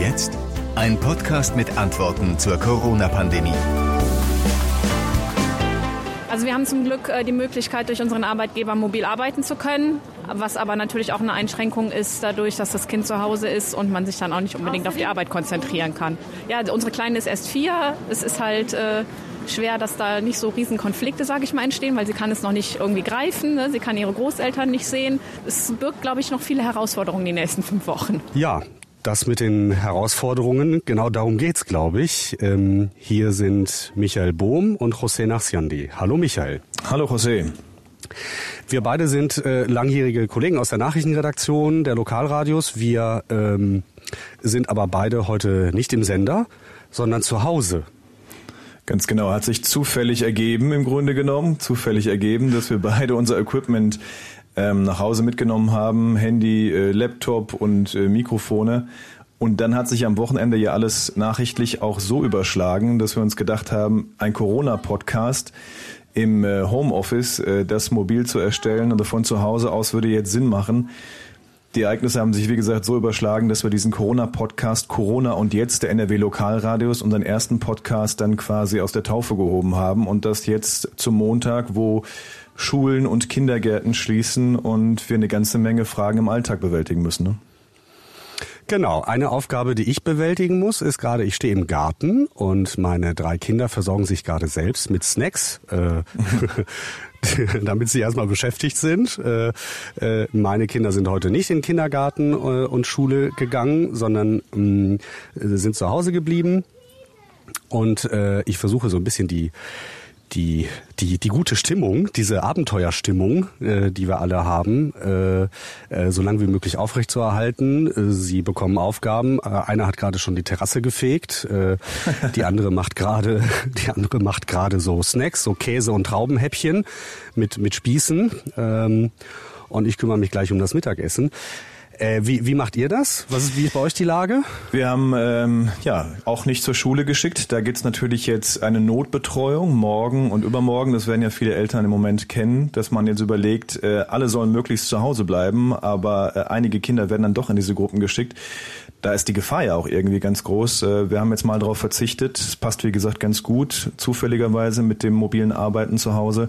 jetzt? Ein Podcast mit Antworten zur Corona-Pandemie. Also wir haben zum Glück äh, die Möglichkeit, durch unseren Arbeitgeber mobil arbeiten zu können, was aber natürlich auch eine Einschränkung ist, dadurch, dass das Kind zu Hause ist und man sich dann auch nicht unbedingt auf die Arbeit konzentrieren kann. Ja, unsere Kleine ist erst vier. Es ist halt äh, schwer, dass da nicht so riesen Konflikte, sage ich mal, entstehen, weil sie kann es noch nicht irgendwie greifen. Ne? Sie kann ihre Großeltern nicht sehen. Es birgt, glaube ich, noch viele Herausforderungen die nächsten fünf Wochen. Ja, das mit den Herausforderungen, genau darum geht's, glaube ich. Ähm, hier sind Michael Bohm und José Nachsiandi. Hallo Michael. Hallo José. Wir beide sind äh, langjährige Kollegen aus der Nachrichtenredaktion der Lokalradios. Wir ähm, sind aber beide heute nicht im Sender, sondern zu Hause. Ganz genau, hat sich zufällig ergeben im Grunde genommen, zufällig ergeben, dass wir beide unser Equipment ähm, nach Hause mitgenommen haben, Handy, äh, Laptop und äh, Mikrofone. Und dann hat sich am Wochenende ja alles nachrichtlich auch so überschlagen, dass wir uns gedacht haben, ein Corona-Podcast im äh, Homeoffice, äh, das mobil zu erstellen oder von zu Hause aus würde jetzt Sinn machen. Die Ereignisse haben sich, wie gesagt, so überschlagen, dass wir diesen Corona-Podcast Corona und jetzt der NRW Lokalradios, unseren ersten Podcast dann quasi aus der Taufe gehoben haben und das jetzt zum Montag, wo Schulen und Kindergärten schließen und wir eine ganze Menge Fragen im Alltag bewältigen müssen. Ne? Genau, eine Aufgabe, die ich bewältigen muss, ist gerade, ich stehe im Garten und meine drei Kinder versorgen sich gerade selbst mit Snacks. Äh, damit sie erstmal beschäftigt sind. Äh, äh, meine Kinder sind heute nicht in Kindergarten äh, und Schule gegangen, sondern mh, sind zu Hause geblieben. Und ich versuche so ein bisschen die die, die, die gute Stimmung, diese Abenteuerstimmung, äh, die wir alle haben, äh, äh, so lange wie möglich aufrechtzuerhalten. Äh, sie bekommen Aufgaben. Äh, einer hat gerade schon die Terrasse gefegt, äh, die andere macht gerade, die andere macht gerade so Snacks, so Käse und Traubenhäppchen mit mit Spießen. Ähm, und ich kümmere mich gleich um das Mittagessen. Äh, wie, wie macht ihr das? Was ist, wie ist bei euch die Lage? Wir haben ähm, ja auch nicht zur Schule geschickt. Da gibt's natürlich jetzt eine Notbetreuung morgen und übermorgen. Das werden ja viele Eltern im Moment kennen, dass man jetzt überlegt, äh, alle sollen möglichst zu Hause bleiben, aber äh, einige Kinder werden dann doch in diese Gruppen geschickt da ist die Gefahr ja auch irgendwie ganz groß. Äh, wir haben jetzt mal darauf verzichtet. Es passt, wie gesagt, ganz gut, zufälligerweise mit dem mobilen Arbeiten zu Hause.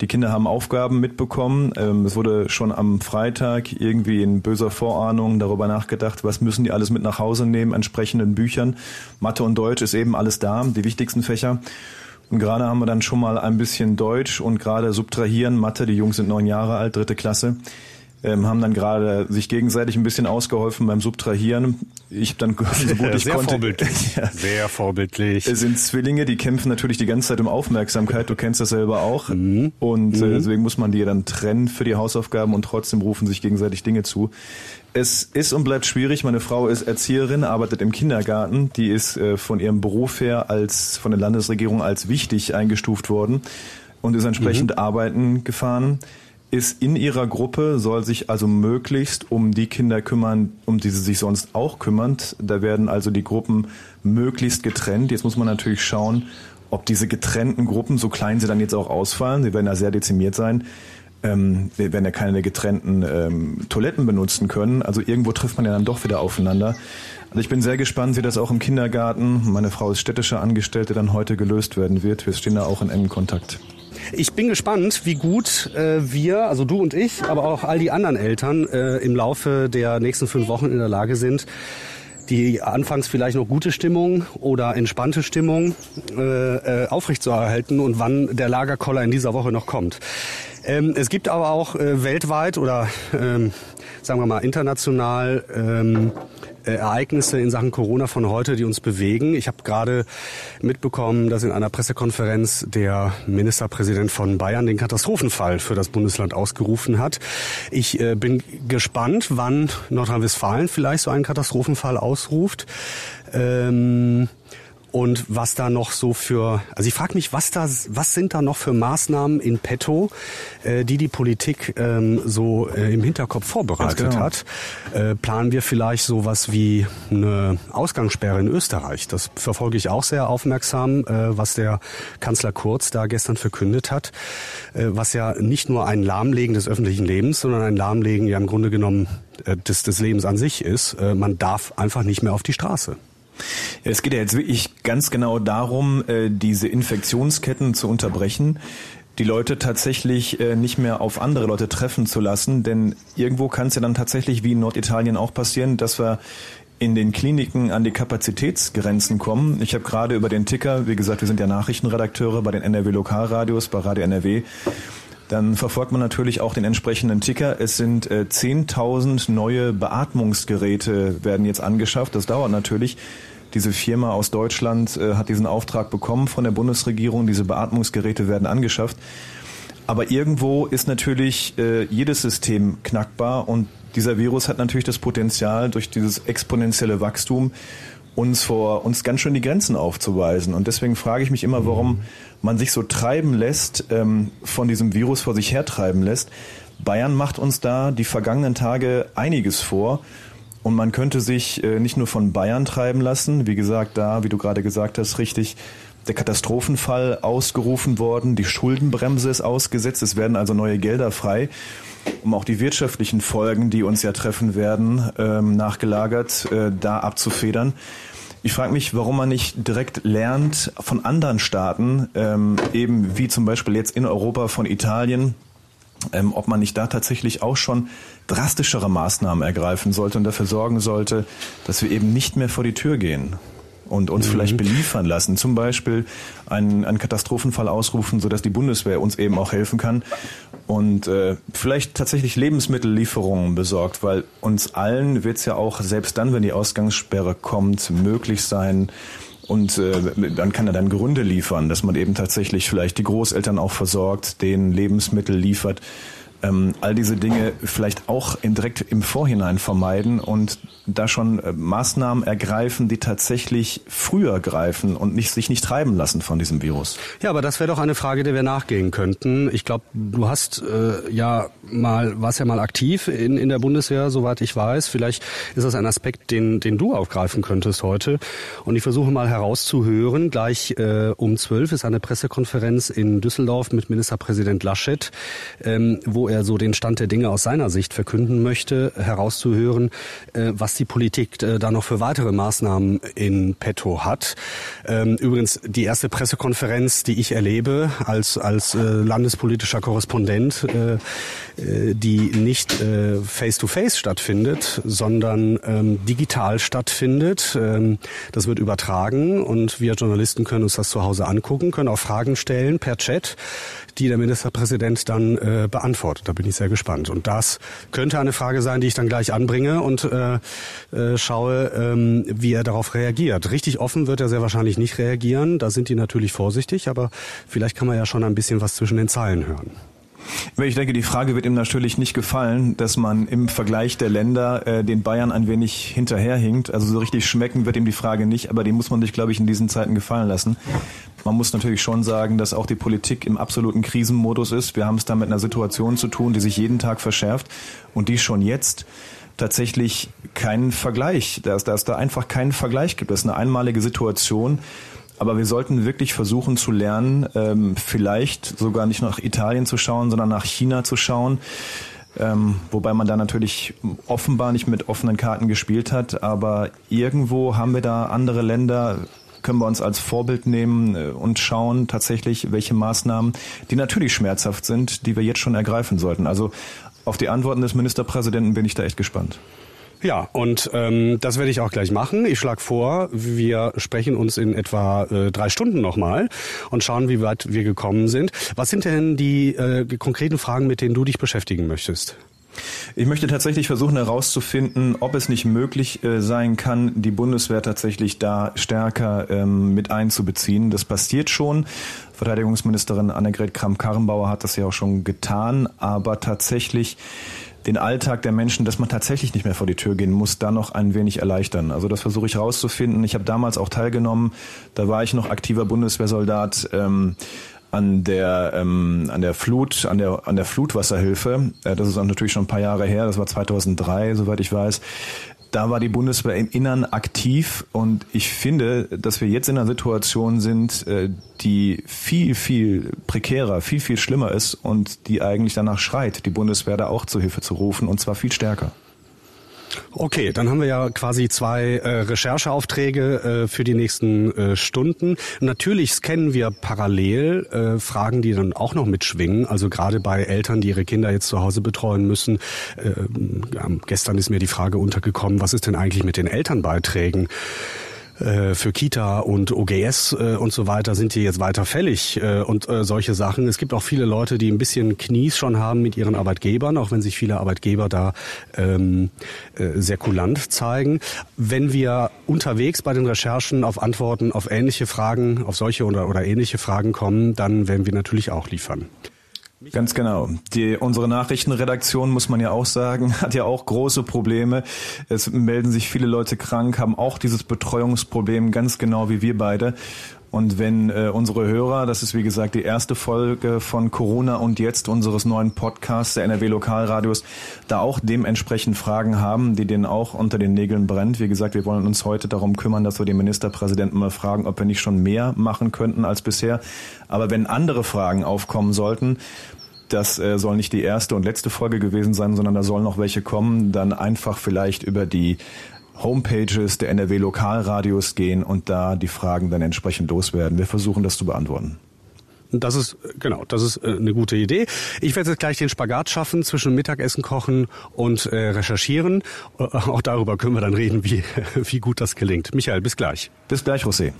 Die Kinder haben Aufgaben mitbekommen. Ähm, es wurde schon am Freitag irgendwie in böser Vorahnung darüber nachgedacht, was müssen die alles mit nach Hause nehmen, entsprechenden Büchern. Mathe und Deutsch ist eben alles da, die wichtigsten Fächer. Und gerade haben wir dann schon mal ein bisschen Deutsch und gerade subtrahieren, Mathe, die Jungs sind neun Jahre alt, dritte Klasse ähm, haben dann gerade sich gegenseitig ein bisschen ausgeholfen beim Subtrahieren. Ich habe dann so gut ich Sehr konnte. Vorbildlich. ja. Sehr vorbildlich. Es sind Zwillinge, die kämpfen natürlich die ganze Zeit um Aufmerksamkeit. Du kennst das selber auch. Mhm. Und äh, mhm. deswegen muss man die dann trennen für die Hausaufgaben und trotzdem rufen sich gegenseitig Dinge zu. Es ist und bleibt schwierig. Meine Frau ist Erzieherin, arbeitet im Kindergarten. Die ist äh, von ihrem Beruf her als von der Landesregierung als wichtig eingestuft worden und ist entsprechend mhm. arbeiten gefahren ist in ihrer Gruppe, soll sich also möglichst um die Kinder kümmern, um die sie sich sonst auch kümmert. Da werden also die Gruppen möglichst getrennt. Jetzt muss man natürlich schauen, ob diese getrennten Gruppen, so klein sie dann jetzt auch ausfallen, sie werden ja sehr dezimiert sein, ähm, werden ja keine getrennten ähm, Toiletten benutzen können. Also irgendwo trifft man ja dann doch wieder aufeinander. Also ich bin sehr gespannt, wie das auch im Kindergarten, meine Frau ist städtische Angestellte, dann heute gelöst werden wird. Wir stehen da auch in engem Kontakt. Ich bin gespannt, wie gut äh, wir, also du und ich, aber auch all die anderen Eltern äh, im Laufe der nächsten fünf Wochen in der Lage sind, die anfangs vielleicht noch gute Stimmung oder entspannte Stimmung äh, äh, aufrechtzuerhalten und wann der Lagerkoller in dieser Woche noch kommt. Ähm, es gibt aber auch äh, weltweit oder ähm, sagen wir mal international ähm, äh, Ereignisse in Sachen Corona von heute, die uns bewegen. Ich habe gerade mitbekommen, dass in einer Pressekonferenz der Ministerpräsident von Bayern den Katastrophenfall für das Bundesland ausgerufen hat. Ich äh, bin gespannt, wann Nordrhein-Westfalen vielleicht so einen Katastrophenfall ausruft. Ähm, und was da noch so für, also ich frage mich, was da, was sind da noch für Maßnahmen in petto, äh, die die Politik ähm, so äh, im Hinterkopf vorbereitet genau. hat. Äh, planen wir vielleicht sowas wie eine Ausgangssperre in Österreich? Das verfolge ich auch sehr aufmerksam, äh, was der Kanzler Kurz da gestern verkündet hat, äh, was ja nicht nur ein Lahmlegen des öffentlichen Lebens, sondern ein Lahmlegen ja im Grunde genommen äh, des, des Lebens an sich ist. Äh, man darf einfach nicht mehr auf die Straße. Es geht ja jetzt wirklich ganz genau darum, äh, diese Infektionsketten zu unterbrechen die Leute tatsächlich äh, nicht mehr auf andere Leute treffen zu lassen, denn irgendwo kann es ja dann tatsächlich wie in Norditalien auch passieren, dass wir in den Kliniken an die Kapazitätsgrenzen kommen. Ich habe gerade über den Ticker, wie gesagt, wir sind ja Nachrichtenredakteure bei den NRW Lokalradios, bei Radio NRW, dann verfolgt man natürlich auch den entsprechenden Ticker. Es sind äh, 10.000 neue Beatmungsgeräte werden jetzt angeschafft. Das dauert natürlich. Diese Firma aus Deutschland äh, hat diesen Auftrag bekommen von der Bundesregierung. Diese Beatmungsgeräte werden angeschafft. Aber irgendwo ist natürlich äh, jedes System knackbar und dieser Virus hat natürlich das Potenzial, durch dieses exponentielle Wachstum uns vor uns ganz schön die Grenzen aufzuweisen. Und deswegen frage ich mich immer, warum man sich so treiben lässt, ähm, von diesem Virus vor sich hertreiben lässt. Bayern macht uns da die vergangenen Tage einiges vor. Und man könnte sich äh, nicht nur von Bayern treiben lassen, wie gesagt, da, wie du gerade gesagt hast, richtig, der Katastrophenfall ausgerufen worden, die Schuldenbremse ist ausgesetzt, es werden also neue Gelder frei, um auch die wirtschaftlichen Folgen, die uns ja treffen werden, ähm, nachgelagert, äh, da abzufedern. Ich frage mich, warum man nicht direkt lernt von anderen Staaten, ähm, eben wie zum Beispiel jetzt in Europa von Italien, ähm, ob man nicht da tatsächlich auch schon drastischere Maßnahmen ergreifen sollte und dafür sorgen sollte, dass wir eben nicht mehr vor die Tür gehen und uns mhm. vielleicht beliefern lassen. Zum Beispiel einen, einen Katastrophenfall ausrufen, sodass die Bundeswehr uns eben auch helfen kann und äh, vielleicht tatsächlich Lebensmittellieferungen besorgt, weil uns allen wird es ja auch, selbst dann, wenn die Ausgangssperre kommt, möglich sein, und äh, dann kann er dann Gründe liefern, dass man eben tatsächlich vielleicht die Großeltern auch versorgt, denen Lebensmittel liefert ähm, all diese Dinge vielleicht auch in, direkt im Vorhinein vermeiden und da schon äh, Maßnahmen ergreifen, die tatsächlich früher greifen und nicht, sich nicht treiben lassen von diesem Virus. Ja, aber das wäre doch eine Frage, der wir nachgehen könnten. Ich glaube, du hast äh, ja mal, warst ja mal aktiv in, in der Bundeswehr, soweit ich weiß. Vielleicht ist das ein Aspekt, den, den du aufgreifen könntest heute. Und ich versuche mal herauszuhören, gleich äh, um zwölf ist eine Pressekonferenz in Düsseldorf mit Ministerpräsident Laschet, ähm, wo er so den Stand der Dinge aus seiner Sicht verkünden möchte, herauszuhören, äh, was die Politik äh, da noch für weitere Maßnahmen in petto hat. Ähm, übrigens die erste Pressekonferenz, die ich erlebe als, als äh, landespolitischer Korrespondent, die nicht face-to-face -face stattfindet, sondern ähm, digital stattfindet. Ähm, das wird übertragen und wir Journalisten können uns das zu Hause angucken, können auch Fragen stellen per Chat die der Ministerpräsident dann äh, beantwortet. Da bin ich sehr gespannt. Und das könnte eine Frage sein, die ich dann gleich anbringe und äh, äh, schaue, ähm, wie er darauf reagiert. Richtig offen wird er sehr wahrscheinlich nicht reagieren. Da sind die natürlich vorsichtig, aber vielleicht kann man ja schon ein bisschen was zwischen den Zeilen hören. Ich denke, die Frage wird ihm natürlich nicht gefallen, dass man im Vergleich der Länder äh, den Bayern ein wenig hinterherhinkt. Also so richtig schmecken wird ihm die Frage nicht, aber die muss man sich, glaube ich, in diesen Zeiten gefallen lassen. Man muss natürlich schon sagen, dass auch die Politik im absoluten Krisenmodus ist. Wir haben es da mit einer Situation zu tun, die sich jeden Tag verschärft und die schon jetzt tatsächlich keinen Vergleich, dass, dass da einfach keinen Vergleich gibt. Das ist eine einmalige Situation. Aber wir sollten wirklich versuchen zu lernen, ähm, vielleicht sogar nicht nach Italien zu schauen, sondern nach China zu schauen. Ähm, wobei man da natürlich offenbar nicht mit offenen Karten gespielt hat. Aber irgendwo haben wir da andere Länder, können wir uns als Vorbild nehmen äh, und schauen tatsächlich, welche Maßnahmen, die natürlich schmerzhaft sind, die wir jetzt schon ergreifen sollten. Also auf die Antworten des Ministerpräsidenten bin ich da echt gespannt. Ja, und ähm, das werde ich auch gleich machen. Ich schlage vor, wir sprechen uns in etwa äh, drei Stunden nochmal und schauen, wie weit wir gekommen sind. Was sind denn die äh, konkreten Fragen, mit denen du dich beschäftigen möchtest? Ich möchte tatsächlich versuchen herauszufinden, ob es nicht möglich äh, sein kann, die Bundeswehr tatsächlich da stärker ähm, mit einzubeziehen. Das passiert schon. Verteidigungsministerin Annegret Kramp-Karrenbauer hat das ja auch schon getan, aber tatsächlich den Alltag der Menschen, dass man tatsächlich nicht mehr vor die Tür gehen muss, da noch ein wenig erleichtern. Also das versuche ich rauszufinden. Ich habe damals auch teilgenommen, da war ich noch aktiver Bundeswehrsoldat. Ähm, an der ähm, an der Flut an der an der Flutwasserhilfe äh, das ist natürlich schon ein paar Jahre her das war 2003 soweit ich weiß da war die Bundeswehr im Innern aktiv und ich finde, dass wir jetzt in einer Situation sind, äh, die viel, viel prekärer, viel, viel schlimmer ist und die eigentlich danach schreit, die Bundeswehr da auch zur Hilfe zu rufen und zwar viel stärker. Okay, dann haben wir ja quasi zwei äh, Rechercheaufträge äh, für die nächsten äh, Stunden. Natürlich scannen wir parallel äh, Fragen, die dann auch noch mitschwingen. Also gerade bei Eltern, die ihre Kinder jetzt zu Hause betreuen müssen. Äh, gestern ist mir die Frage untergekommen, was ist denn eigentlich mit den Elternbeiträgen? Äh, für Kita und OGS äh, und so weiter sind die jetzt weiter fällig äh, und solche Sachen. Es gibt auch viele Leute, die ein bisschen Knies schon haben mit ihren Arbeitgebern, auch wenn sich viele Arbeitgeber da ähm, sehr kulant zeigen. Wenn wir unterwegs bei den Recherchen auf Antworten auf ähnliche Fragen, auf solche oder, oder ähnliche Fragen kommen, dann werden wir natürlich auch liefern. Ganz genau. Die, unsere Nachrichtenredaktion, muss man ja auch sagen, hat ja auch große Probleme. Es melden sich viele Leute krank, haben auch dieses Betreuungsproblem, ganz genau wie wir beide. Und wenn äh, unsere Hörer, das ist wie gesagt die erste Folge von Corona und jetzt unseres neuen Podcasts der NRW Lokalradios, da auch dementsprechend Fragen haben, die denen auch unter den Nägeln brennt. Wie gesagt, wir wollen uns heute darum kümmern, dass wir den Ministerpräsidenten mal fragen, ob wir nicht schon mehr machen könnten als bisher. Aber wenn andere Fragen aufkommen sollten, das äh, soll nicht die erste und letzte Folge gewesen sein, sondern da sollen noch welche kommen, dann einfach vielleicht über die Homepages der NRW Lokalradios gehen und da die Fragen dann entsprechend loswerden. Wir versuchen das zu beantworten. Das ist, genau, das ist äh, eine gute Idee. Ich werde jetzt gleich den Spagat schaffen zwischen Mittagessen kochen und äh, recherchieren. Äh, auch darüber können wir dann reden, wie, wie gut das gelingt. Michael, bis gleich. Bis gleich, José.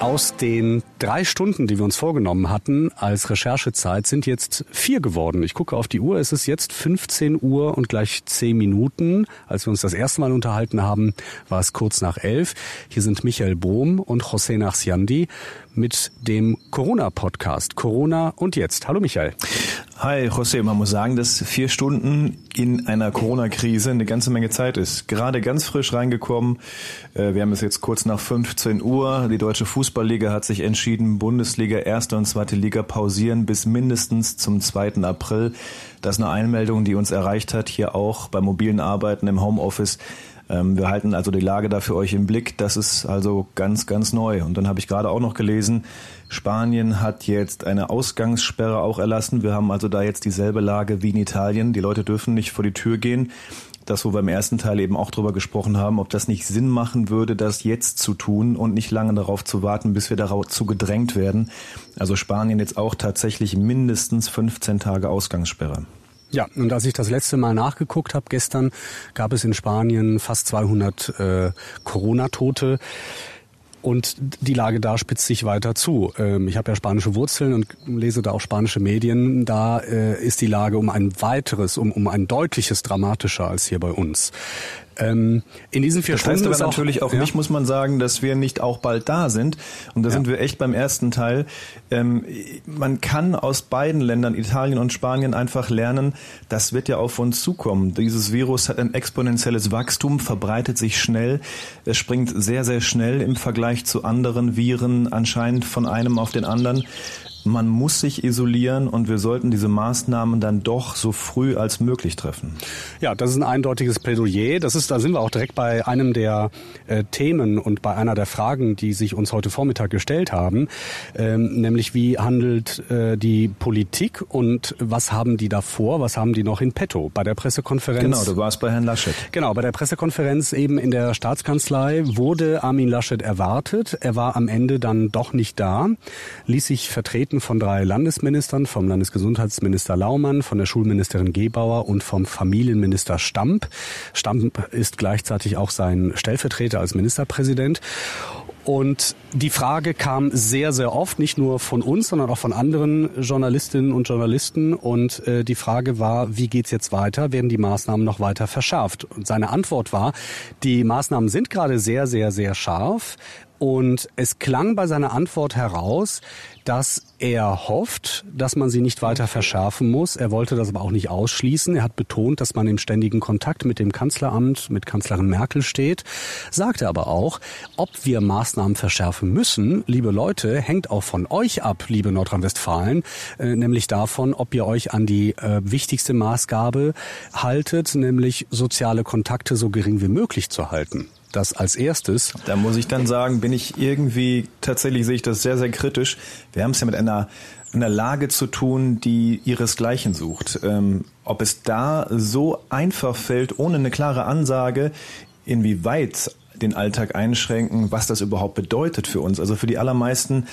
Aus den drei Stunden, die wir uns vorgenommen hatten als Recherchezeit, sind jetzt vier geworden. Ich gucke auf die Uhr, es ist jetzt 15 Uhr und gleich zehn Minuten. Als wir uns das erste Mal unterhalten haben, war es kurz nach elf. Hier sind Michael Bohm und José Nachsiandi mit dem Corona-Podcast. Corona und jetzt. Hallo Michael. Hi José, man muss sagen, dass vier Stunden in einer Corona-Krise eine ganze Menge Zeit ist. Gerade ganz frisch reingekommen. Äh, wir haben es jetzt kurz nach 15 Uhr. Die Deutsche Fußballliga hat sich entschieden, Bundesliga, erste und zweite Liga pausieren bis mindestens zum 2. April. Das ist eine Einmeldung, die uns erreicht hat, hier auch beim mobilen Arbeiten im Homeoffice. Ähm, wir halten also die Lage da für euch im Blick. Das ist also ganz, ganz neu. Und dann habe ich gerade auch noch gelesen, Spanien hat jetzt eine Ausgangssperre auch erlassen. Wir haben also da jetzt dieselbe Lage wie in Italien. Die Leute dürfen nicht vor die Tür gehen. Das, wo wir im ersten Teil eben auch drüber gesprochen haben, ob das nicht Sinn machen würde, das jetzt zu tun und nicht lange darauf zu warten, bis wir dazu gedrängt werden. Also Spanien jetzt auch tatsächlich mindestens 15 Tage Ausgangssperre. Ja, und als ich das letzte Mal nachgeguckt habe, gestern gab es in Spanien fast 200 äh, Corona-Tote. Und die Lage da spitzt sich weiter zu. Ähm, ich habe ja spanische Wurzeln und lese da auch spanische Medien. Da äh, ist die Lage um ein weiteres, um, um ein deutliches dramatischer als hier bei uns. Ähm, in diesen vier das Stunden heißt aber natürlich auch, auch ja? nicht, muss man sagen, dass wir nicht auch bald da sind. Und da ja. sind wir echt beim ersten Teil. Ähm, man kann aus beiden Ländern, Italien und Spanien, einfach lernen, das wird ja auf uns zukommen. Dieses Virus hat ein exponentielles Wachstum, verbreitet sich schnell. Es springt sehr, sehr schnell im Vergleich zu anderen Viren anscheinend von einem auf den anderen man muss sich isolieren und wir sollten diese Maßnahmen dann doch so früh als möglich treffen. Ja, das ist ein eindeutiges Plädoyer. Das ist, da sind wir auch direkt bei einem der äh, Themen und bei einer der Fragen, die sich uns heute Vormittag gestellt haben, ähm, nämlich wie handelt äh, die Politik und was haben die davor, was haben die noch in petto bei der Pressekonferenz? Genau, du warst bei Herrn Laschet. Genau, bei der Pressekonferenz eben in der Staatskanzlei wurde Armin Laschet erwartet. Er war am Ende dann doch nicht da, ließ sich vertreten vertreten von drei Landesministern, vom Landesgesundheitsminister Laumann, von der Schulministerin Gebauer und vom Familienminister Stamp. Stamp ist gleichzeitig auch sein Stellvertreter als Ministerpräsident. Und die Frage kam sehr, sehr oft, nicht nur von uns, sondern auch von anderen Journalistinnen und Journalisten. Und äh, die Frage war, wie geht's jetzt weiter? Werden die Maßnahmen noch weiter verschärft? Und seine Antwort war, die Maßnahmen sind gerade sehr, sehr, sehr scharf Und es klang bei seiner Antwort heraus, dass er hofft, dass man sie nicht weiter verschärfen muss. Er wollte das aber auch nicht ausschließen. Er hat betont, dass man im ständigen Kontakt mit dem Kanzleramt, mit Kanzlerin Merkel steht, sagte aber auch, ob wir Maßnahmen verschärfen müssen, liebe Leute, hängt auch von euch ab, liebe Nordrhein-Westfalen, äh, nämlich davon, ob ihr euch an die äh, wichtigste Maßgabe haltet, nämlich soziale Kontakte so gering wie möglich zu halten das als erstes. Da muss ich dann sagen, bin ich irgendwie, tatsächlich sehe ich das sehr, sehr kritisch. Wir haben es ja mit einer, einer Lage zu tun, die ihresgleichen sucht. Ähm, ob es da so einfach fällt, ohne eine klare Ansage, inwieweit den Alltag einschränken, was das überhaupt bedeutet für uns. Also für die allermeisten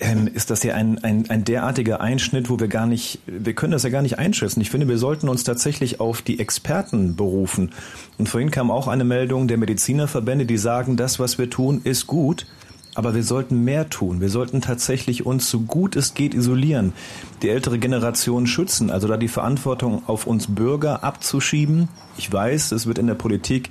ähm, ist das ja ein, ein, ein derartiger Einschnitt, wo wir gar nicht, wir können das ja gar nicht einschätzen. Ich finde, wir sollten uns tatsächlich auf die Experten berufen. Und vorhin kam auch eine Meldung der Medizinerverbände, die sagen, das, was wir tun, ist gut. Aber wir sollten mehr tun. Wir sollten tatsächlich uns so gut es geht isolieren, die ältere Generation schützen, also da die Verantwortung auf uns Bürger abzuschieben. Ich weiß, es wird in der Politik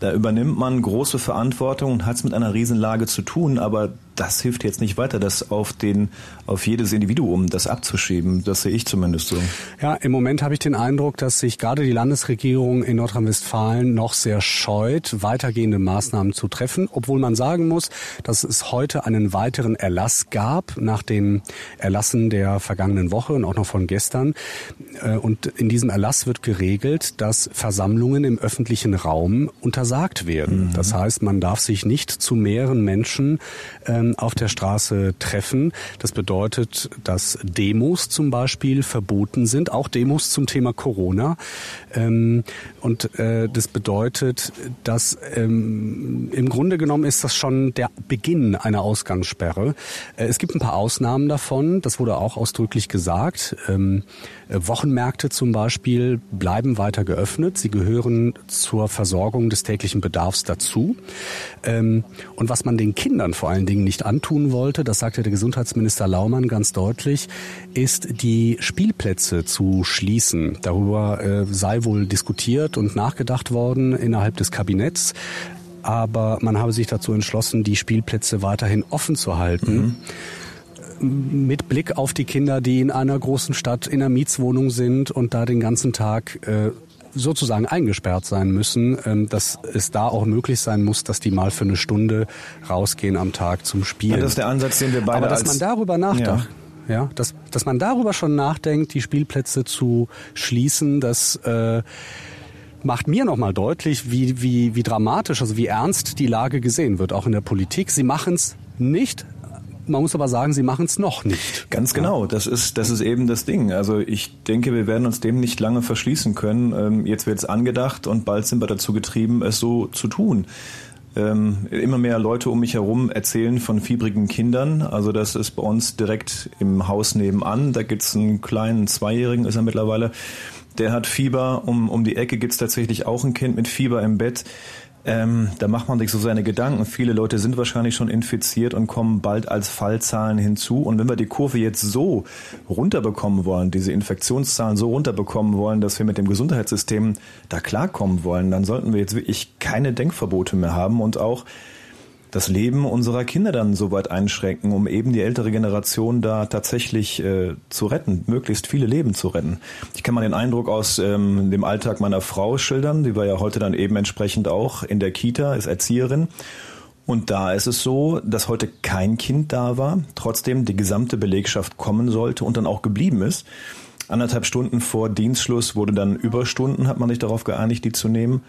da übernimmt man große Verantwortung und hat es mit einer Riesenlage zu tun, aber das hilft jetzt nicht weiter, das auf den, auf jedes Individuum, das abzuschieben. Das sehe ich zumindest so. Ja, im Moment habe ich den Eindruck, dass sich gerade die Landesregierung in Nordrhein-Westfalen noch sehr scheut, weitergehende Maßnahmen zu treffen, obwohl man sagen muss, dass es heute einen weiteren Erlass gab nach den Erlassen der vergangenen Woche und auch noch von gestern. Äh, und in diesem Erlass wird geregelt, dass Versammlungen im öffentlichen Raum untersagt werden. Mhm. Das heißt, man darf sich nicht zu mehreren Menschen ähm, auf der Straße treffen. Das bedeutet, dass Demos zum Beispiel verboten sind, auch Demos zum Thema Corona. Ähm, und äh, das bedeutet, dass ähm, im Grunde genommen ist das schon der Beginn einer Ausgangssperre. Äh, es gibt ein paar Ausnahmen davon, das wurde auch ausdrücklich gesagt. Ähm, äh, Wochenmärkte zum Beispiel bleiben weiter geöffnet. Sie gehören zur Versorgung des täglichen Bedarfs dazu. Ähm, und was man den Kindern vor allen Dingen nicht antun wollte, das sagte der Gesundheitsminister Laumann ganz deutlich, ist die Spielplätze zu schließen. Darüber äh, sei wohl diskutiert und nachgedacht worden innerhalb des Kabinetts aber man habe sich dazu entschlossen, die Spielplätze weiterhin offen zu halten. Mhm. Mit Blick auf die Kinder, die in einer großen Stadt in einer Mietswohnung sind und da den ganzen Tag äh, sozusagen eingesperrt sein müssen, ähm, dass es da auch möglich sein muss, dass die mal für eine Stunde rausgehen am Tag zum Spielen. Ja, das ist der Ansatz, den wir beide Aber dass man darüber nachdenkt, ja. ja, dass, dass man darüber schon nachdenkt, die Spielplätze zu schließen, das äh, macht mir nochmal deutlich, wie, wie, wie dramatisch, also wie ernst die Lage gesehen wird, auch in der Politik. Sie machen es nicht man muss aber sagen, sie machen es noch nicht. Ganz genau, das ist, das ist eben das Ding. Also ich denke, wir werden uns dem nicht lange verschließen können. Ähm, jetzt wird es angedacht und bald sind wir dazu getrieben, es so zu tun. Ähm, immer mehr Leute um mich herum erzählen von fiebrigen Kindern. Also das ist bei uns direkt im Haus nebenan. Da gibt's einen kleinen Zweijährigen, ist er mittlerweile. Der hat Fieber. Um, um die Ecke gibt's tatsächlich auch ein Kind mit Fieber im Bett. Ähm, da macht man sich so seine Gedanken. Viele Leute sind wahrscheinlich schon infiziert und kommen bald als Fallzahlen hinzu. Und wenn wir die Kurve jetzt so runterbekommen wollen, diese Infektionszahlen so runterbekommen wollen, dass wir mit dem Gesundheitssystem da klarkommen wollen, dann sollten wir jetzt wirklich keine Denkverbote mehr haben und auch das Leben unserer Kinder dann so weit einschränken, um eben die ältere Generation da tatsächlich äh, zu retten, möglichst viele Leben zu retten. Ich kann mal den Eindruck aus ähm, dem Alltag meiner Frau schildern, die war ja heute dann eben entsprechend auch in der Kita, ist Erzieherin. Und da ist es so, dass heute kein Kind da war, trotzdem die gesamte Belegschaft kommen sollte und dann auch geblieben ist. Anderthalb Stunden vor Dienstschluss wurde dann Überstunden, hat man sich darauf geeinigt, die zu nehmen.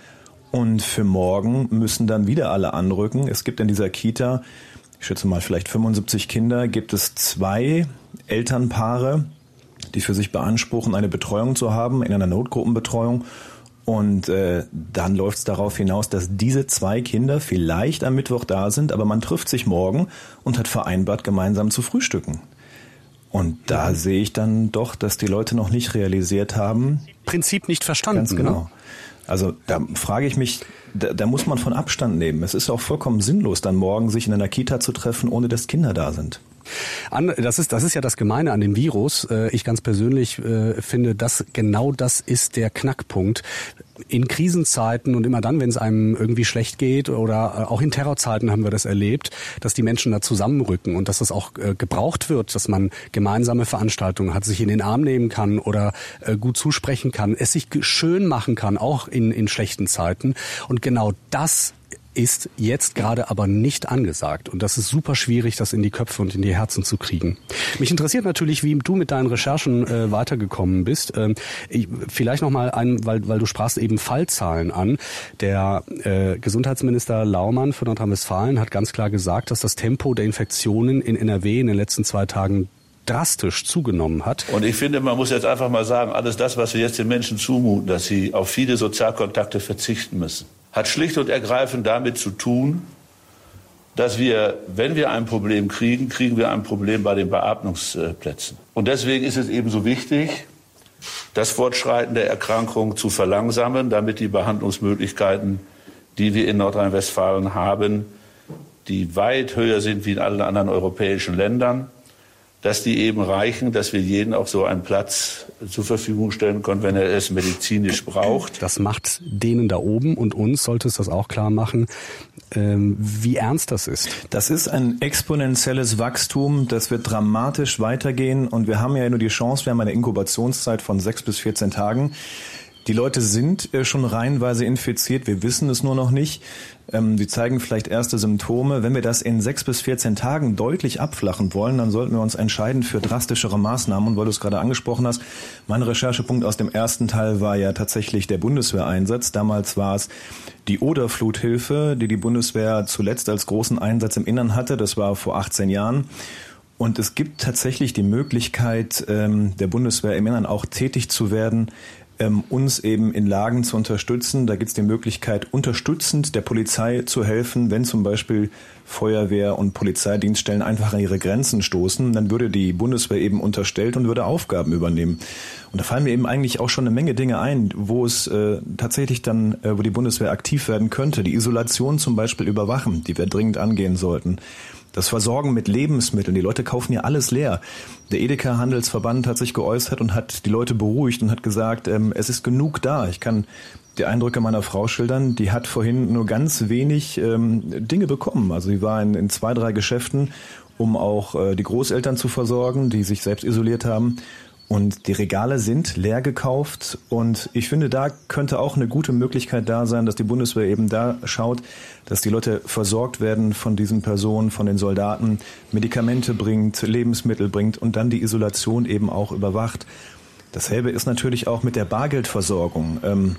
Und für morgen müssen dann wieder alle anrücken. Es gibt in dieser Kita, ich schätze mal vielleicht 75 Kinder, gibt es zwei Elternpaare, die für sich beanspruchen, eine Betreuung zu haben in einer Notgruppenbetreuung. Und äh, dann läuft es darauf hinaus, dass diese zwei Kinder vielleicht am Mittwoch da sind, aber man trifft sich morgen und hat vereinbart, gemeinsam zu frühstücken. Und da ja. sehe ich dann doch, dass die Leute noch nicht realisiert haben. Prinzip nicht verstanden. Ganz genau. Ne? Also da frage ich mich, da, da muss man von Abstand nehmen. Es ist auch vollkommen sinnlos, dann morgen sich in einer Kita zu treffen, ohne dass Kinder da sind. Das ist, das ist ja das Gemeine an dem Virus. Äh, ich ganz persönlich äh, finde, dass genau das ist der Knackpunkt in Krisenzeiten und immer dann, wenn es einem irgendwie schlecht geht oder äh, auch in Terrorzeiten haben wir das erlebt, dass die Menschen da zusammenrücken und dass das auch gebraucht wird, dass man gemeinsame Veranstaltungen hat, sich in den Arm nehmen kann oder gut zusprechen kann, es sich schön machen kann, auch in, in schlechten Zeiten. Und genau das ist jetzt gerade aber nicht angesagt. Und das ist super schwierig, das in die Köpfe und in die Herzen zu kriegen. Mich interessiert natürlich, wie du mit deinen Recherchen äh, weitergekommen bist. Ähm, ich, vielleicht nochmal ein, weil, weil du sprachst eben Fallzahlen an. Der äh, Gesundheitsminister Laumann von Nordrhein-Westfalen hat ganz klar gesagt, dass das Tempo der Infektionen in NRW in den letzten zwei Tagen drastisch zugenommen hat. Und ich finde, man muss jetzt einfach mal sagen, alles das, was wir jetzt den Menschen zumuten, dass sie auf viele Sozialkontakte verzichten müssen, hat schlicht und ergreifend damit zu tun, dass wir, wenn wir ein Problem kriegen, kriegen wir ein Problem bei den Beatmungsplätzen. Und deswegen ist es ebenso wichtig, das Fortschreiten der Erkrankung zu verlangsamen, damit die Behandlungsmöglichkeiten, die wir in Nordrhein-Westfalen haben, die weit höher sind wie in allen anderen europäischen Ländern, dass die eben reichen, dass wir jeden auch so einen Platz zur Verfügung stellen können, wenn er es medizinisch braucht. Das macht denen da oben und uns sollte es das auch klar machen, ähm, wie ernst das ist. Das ist ein exponentielles Wachstum, das wird dramatisch weitergehen und wir haben ja nur die Chance, wir haben eine Inkubationszeit von sechs bis 14 Tagen. Die Leute sind äh, schon reihenweise infiziert, wir wissen es nur noch nicht. Ähm, sie zeigen vielleicht erste Symptome. Wenn wir das in sechs bis 14 Tagen deutlich abflachen wollen, dann sollten wir uns entscheiden für drastischere Maßnahmen. Und weil du es gerade angesprochen hast, mein Recherchepunkt aus dem ersten Teil war ja tatsächlich der Bundeswehreinsatz. Damals war es die Oderfluthilfe, die die Bundeswehr zuletzt als großen Einsatz im Innern hatte. Das war vor 18 Jahren. Und es gibt tatsächlich die Möglichkeit, ähm, der Bundeswehr im Innern auch tätig zu werden, ähm, uns eben in Lagen zu unterstützen. Da gibt es die Möglichkeit, unterstützend der Polizei zu helfen, wenn zum Beispiel Feuerwehr und Polizeidienststellen einfach an ihre Grenzen stoßen, dann würde die Bundeswehr eben unterstellt und würde Aufgaben übernehmen. Und da fallen mir eben eigentlich auch schon eine Menge Dinge ein, wo es äh, tatsächlich dann, äh, wo die Bundeswehr aktiv werden könnte. Die Isolation zum Beispiel überwachen, die wir dringend angehen sollten. Das Versorgen mit Lebensmitteln. Die Leute kaufen ja alles leer. Der Edeka-Handelsverband hat sich geäußert und hat die Leute beruhigt und hat gesagt, ähm, es ist genug da. Ich kann die Eindrücke meiner Frau schildern. Die hat vorhin nur ganz wenig ähm, Dinge bekommen. Also sie war in, in zwei, drei Geschäften, um auch äh, die Großeltern zu versorgen, die sich selbst isoliert haben. Und die Regale sind leer gekauft. Und ich finde, da könnte auch eine gute Möglichkeit da sein, dass die Bundeswehr eben da schaut, dass die Leute versorgt werden von diesen Personen, von den Soldaten, Medikamente bringt, Lebensmittel bringt und dann die Isolation eben auch überwacht. Dasselbe ist natürlich auch mit der Bargeldversorgung. Ähm,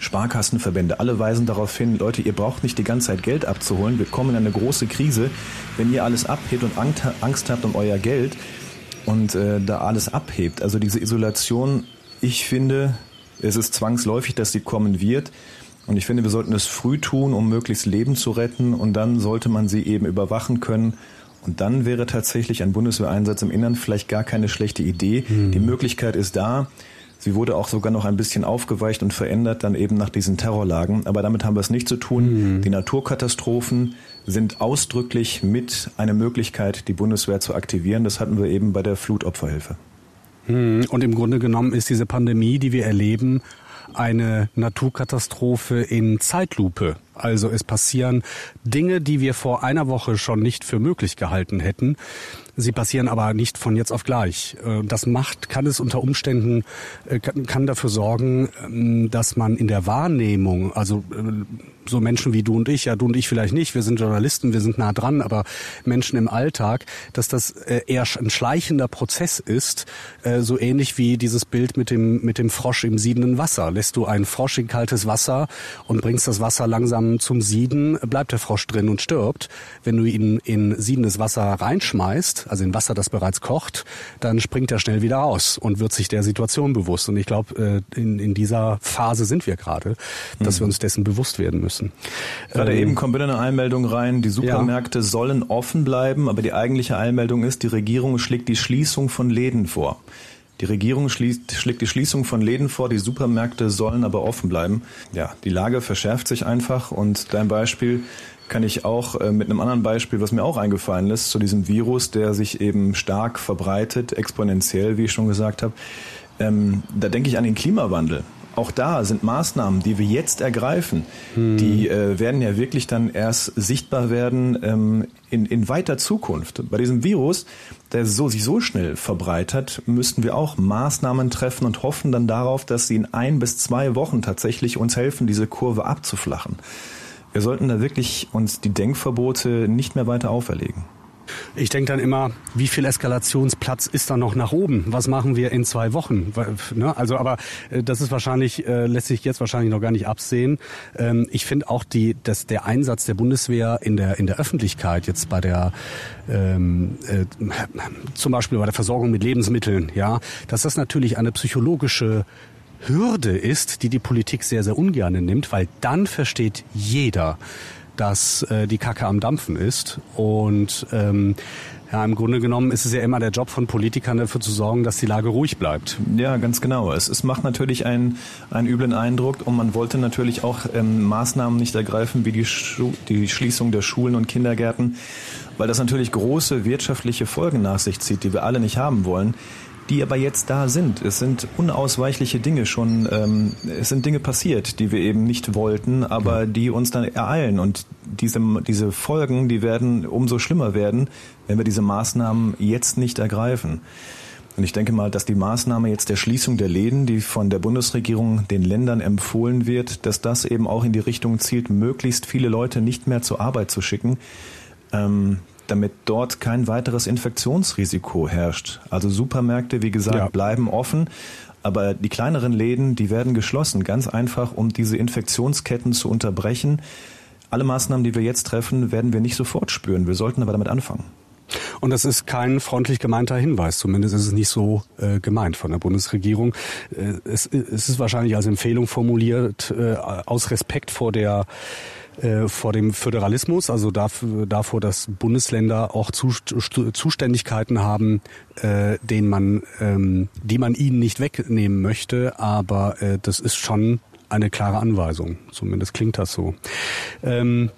Sparkassenverbände, alle weisen darauf hin, Leute, ihr braucht nicht die ganze Zeit Geld abzuholen. Wir kommen in eine große Krise. Wenn ihr alles abhebt und Angst habt um euer Geld, und äh, da alles abhebt. Also diese Isolation, ich finde, es ist zwangsläufig, dass sie kommen wird. Und ich finde, wir sollten es früh tun, um möglichst Leben zu retten. Und dann sollte man sie eben überwachen können. Und dann wäre tatsächlich ein Bundeswehreinsatz im Innern vielleicht gar keine schlechte Idee. Mhm. Die Möglichkeit ist da. Sie wurde auch sogar noch ein bisschen aufgeweicht und verändert dann eben nach diesen Terrorlagen. Aber damit haben wir es nicht zu tun. Mhm. Die Naturkatastrophen sind ausdrücklich mit einer Möglichkeit, die Bundeswehr zu aktivieren. Das hatten wir eben bei der Flutopferhilfe. Mhm. Und im Grunde genommen ist diese Pandemie, die wir erleben, eine Naturkatastrophe in Zeitlupe. Also es passieren Dinge, die wir vor einer Woche schon nicht für möglich gehalten hätten. Sie passieren aber nicht von jetzt auf gleich. Äh, das macht, kann es unter Umständen, äh, kann dafür sorgen, ähm, dass man in der Wahrnehmung, also äh, so Menschen wie du und ich, ja du und ich vielleicht nicht, wir sind Journalisten, wir sind nah dran, aber Menschen im Alltag, dass das eher ein schleichender Prozess ist, so ähnlich wie dieses Bild mit dem, mit dem Frosch im siedenden Wasser. Lässt du einen Frosch in kaltes Wasser und bringst das Wasser langsam zum Sieden, bleibt der Frosch drin und stirbt. Wenn du ihn in siedendes Wasser reinschmeißt, also in Wasser, das bereits kocht, dann springt er schnell wieder aus und wird sich der Situation bewusst. Und ich glaube, äh, in, in dieser Phase sind wir gerade, dass mhm. wir uns dessen bewusst werden müssen. Gerade ähm, eben kommt wieder eine Einmeldung rein, die Supermärkte ja. sollen offen bleiben, aber die eigentliche Einmeldung ist, die Regierung schlägt die Schließung von Läden vor. Die Regierung schließt, schlägt die Schließung von Läden vor, die Supermärkte sollen aber offen bleiben. Ja, die Lage verschärft sich einfach und dein Beispiel, kann ich auch äh, mit einem anderen Beispiel, was mir auch eingefallen ist, zu diesem Virus, der sich eben stark verbreitet, exponentiell, wie ich schon gesagt habe. Ähm, da denke ich an den Klimawandel auch da sind Maßnahmen, die wir jetzt ergreifen, hm. die äh, werden ja wirklich dann erst sichtbar werden ähm, in, in weiter Zukunft. Bei diesem Virus, der so, sich so schnell verbreitert, müssten wir auch Maßnahmen treffen und hoffen dann darauf, dass sie in ein bis zwei Wochen tatsächlich uns helfen, diese Kurve abzuflachen. Wir sollten da wirklich uns die Denkverbote nicht mehr weiter auferlegen. Ich denke dann immer, wie viel Eskalationsplatz ist da noch nach oben? Was machen wir in zwei Wochen? Ne? Also, aber äh, das ist wahrscheinlich, äh, lässt sich jetzt wahrscheinlich noch gar nicht absehen. Ähm, ich finde auch die, dass der Einsatz der Bundeswehr in der, in der Öffentlichkeit jetzt bei der, ähm, äh, zum Beispiel bei der Versorgung mit Lebensmitteln, ja, dass das natürlich eine psychologische Hürde ist, die die Politik sehr, sehr ungern nimmt, weil dann versteht jeder, dass äh, die Kacke am Dampfen ist. Und ähm, ja, im Grunde genommen ist es ja immer der Job von Politikern dafür zu sorgen, dass die Lage ruhig bleibt. Ja, ganz genau. Es, es macht natürlich einen, einen üblen Eindruck und man wollte natürlich auch ähm, Maßnahmen nicht ergreifen, wie die, Schu die Schließung der Schulen und Kindergärten, weil das natürlich große wirtschaftliche Folgen nach sich zieht, die wir alle nicht haben wollen die aber jetzt da sind. Es sind unausweichliche Dinge schon, ähm, es sind Dinge passiert, die wir eben nicht wollten, aber die uns dann ereilen. Und diese, diese Folgen, die werden umso schlimmer werden, wenn wir diese Maßnahmen jetzt nicht ergreifen. Und ich denke mal, dass die Maßnahme jetzt der Schließung der Läden, die von der Bundesregierung den Ländern empfohlen wird, dass das eben auch in die Richtung zielt, möglichst viele Leute nicht mehr zur Arbeit zu schicken. Ähm, damit dort kein weiteres Infektionsrisiko herrscht. Also Supermärkte, wie gesagt, ja. bleiben offen. Aber die kleineren Läden, die werden geschlossen, ganz einfach, um diese Infektionsketten zu unterbrechen. Alle Maßnahmen, die wir jetzt treffen, werden wir nicht sofort spüren. Wir sollten aber damit anfangen. Und das ist kein freundlich gemeinter Hinweis. Zumindest ist es nicht so äh, gemeint von der Bundesregierung. Äh, es, es, ist wahrscheinlich als Empfehlung formuliert äh, aus Respekt vor der äh, vor dem Föderalismus, also davor, dass Bundesländer auch Zuständigkeiten haben, äh, denen man, ähm, die man ihnen nicht wegnehmen möchte. Aber äh, das ist schon eine klare Anweisung. Zumindest klingt das so. Ähm,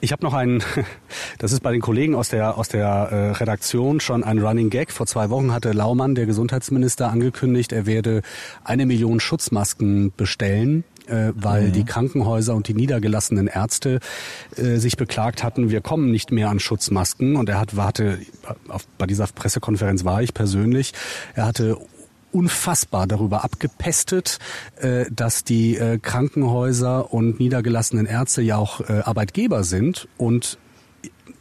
ich habe noch einen, das ist bei den Kollegen aus der, aus der äh, Redaktion schon ein Running Gag. Vor zwei Wochen hatte Laumann, der Gesundheitsminister, angekündigt, er werde eine Million Schutzmasken bestellen äh, weil mhm. die Krankenhäuser und die niedergelassenen Ärzte äh, sich beklagt hatten, wir kommen nicht mehr an Schutzmasken. Und er hat, warte, auf, bei dieser Pressekonferenz war ich persönlich, er hatte unfassbar darüber abgepestet, äh, dass die äh, Krankenhäuser und niedergelassenen Ärzte ja auch äh, Arbeitgeber sind und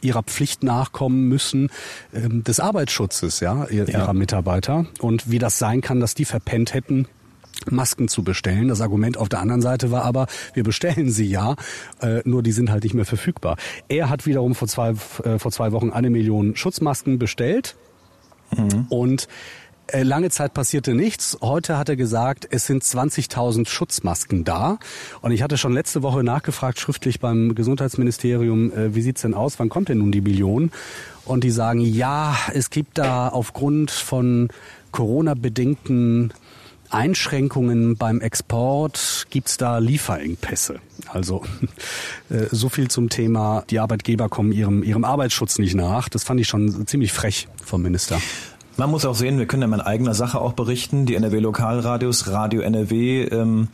ihrer Pflicht nachkommen müssen ähm, des Arbeitsschutzes ja, ihrer ja. Mitarbeiter und wie das sein kann, dass die verpennt hätten, Masken zu bestellen. Das Argument auf der anderen Seite war aber, wir bestellen sie ja, äh, nur die sind halt nicht mehr verfügbar. Er hat wiederum vor zwei, äh, vor zwei Wochen eine Million Schutzmasken bestellt mhm. und äh, Lange Zeit passierte nichts. Heute hat er gesagt, es sind 20.000 Schutzmasken da. Und ich hatte schon letzte Woche nachgefragt, schriftlich beim Gesundheitsministerium, äh, wie sieht's denn aus? Wann kommt denn nun die Billion? Und die sagen, ja, es gibt da aufgrund von Corona-bedingten Einschränkungen beim Export? Gibt es da Lieferengpässe? Also äh, so viel zum Thema, die Arbeitgeber kommen ihrem, ihrem Arbeitsschutz nicht nach. Das fand ich schon ziemlich frech vom Minister. Man muss auch sehen, wir können ja mal in eigener Sache auch berichten. Die NRW Lokalradios, Radio NRW, ähm,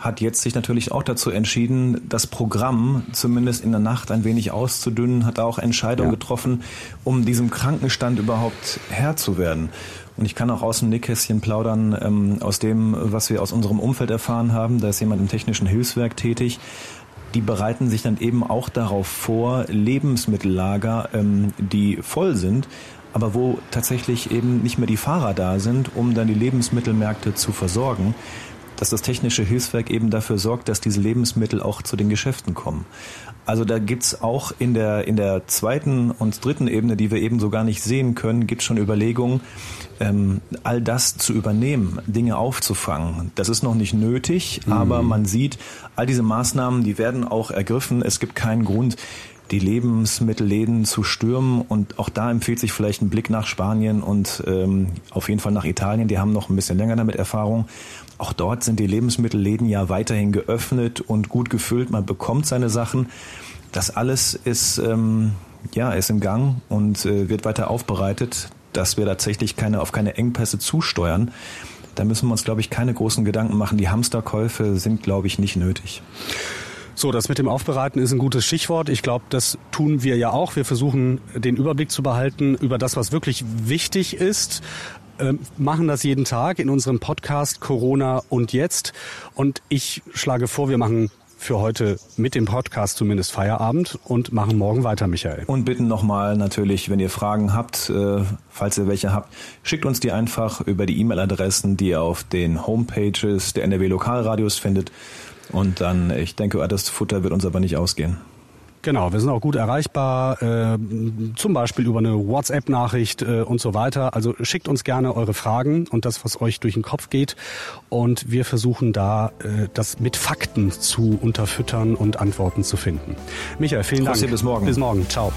hat jetzt sich natürlich auch dazu entschieden, das Programm zumindest in der Nacht ein wenig auszudünnen, hat da auch Entscheidungen ja. getroffen, um diesem Krankenstand überhaupt Herr zu werden. Und ich kann auch aus dem Nickkästchen plaudern, ähm, aus dem, was wir aus unserem Umfeld erfahren haben. Da ist jemand im technischen Hilfswerk tätig. Die bereiten sich dann eben auch darauf vor, Lebensmittellager, ähm, die voll sind, aber wo tatsächlich eben nicht mehr die Fahrer da sind, um dann die Lebensmittelmärkte zu versorgen dass das technische Hilfswerk eben dafür sorgt, dass diese Lebensmittel auch zu den Geschäften kommen. Also da gibt's auch in der, in der zweiten und dritten Ebene, die wir eben so gar nicht sehen können, gibt's schon Überlegungen, ähm, all das zu übernehmen, Dinge aufzufangen. Das ist noch nicht nötig, mhm. aber man sieht, all diese Maßnahmen, die werden auch ergriffen. Es gibt keinen Grund, die Lebensmittelläden zu stürmen. Und auch da empfiehlt sich vielleicht ein Blick nach Spanien und ähm, auf jeden Fall nach Italien. Die haben noch ein bisschen länger damit Erfahrung. Auch dort sind die Lebensmittelläden ja weiterhin geöffnet und gut gefüllt. Man bekommt seine Sachen. das alles ist, ähm, ja, ist im Gang und äh, wird weiter aufbereitet, dass wir tatsächlich keine, auf keine Engpässe zusteuern. Da müssen wir uns, glaube ich, keine großen Gedanken machen. Die Hamsterkäufe sind, glaube ich, nicht nötig. So, das mit dem Aufbereiten ist ein gutes Stichwort. Ich glaube, das tun wir ja auch. Wir versuchen, den Überblick zu behalten über das, was wirklich wichtig ist ähm, machen das jeden Tag in unserem Podcast Corona und jetzt. Und ich schlage vor, wir machen für heute mit dem Podcast zumindest Feierabend und machen morgen weiter, Michael. Und bitten nochmal natürlich, wenn ihr Fragen habt, äh, falls ihr welche habt, schickt uns die einfach über die E-Mail-Adressen, die ihr auf den Homepages der NRW Lokalradios findet. Und dann, ich denke, das Futter wird uns aber nicht ausgehen. Genau, wir sind auch gut erreichbar, äh, zum Beispiel über eine WhatsApp-Nachricht äh, und so weiter. Also schickt uns gerne eure Fragen und das, was euch durch den Kopf geht. Und wir versuchen da, äh, das mit Fakten zu unterfüttern und Antworten zu finden. Michael, vielen Dank. Bis morgen. Bis morgen. Ciao.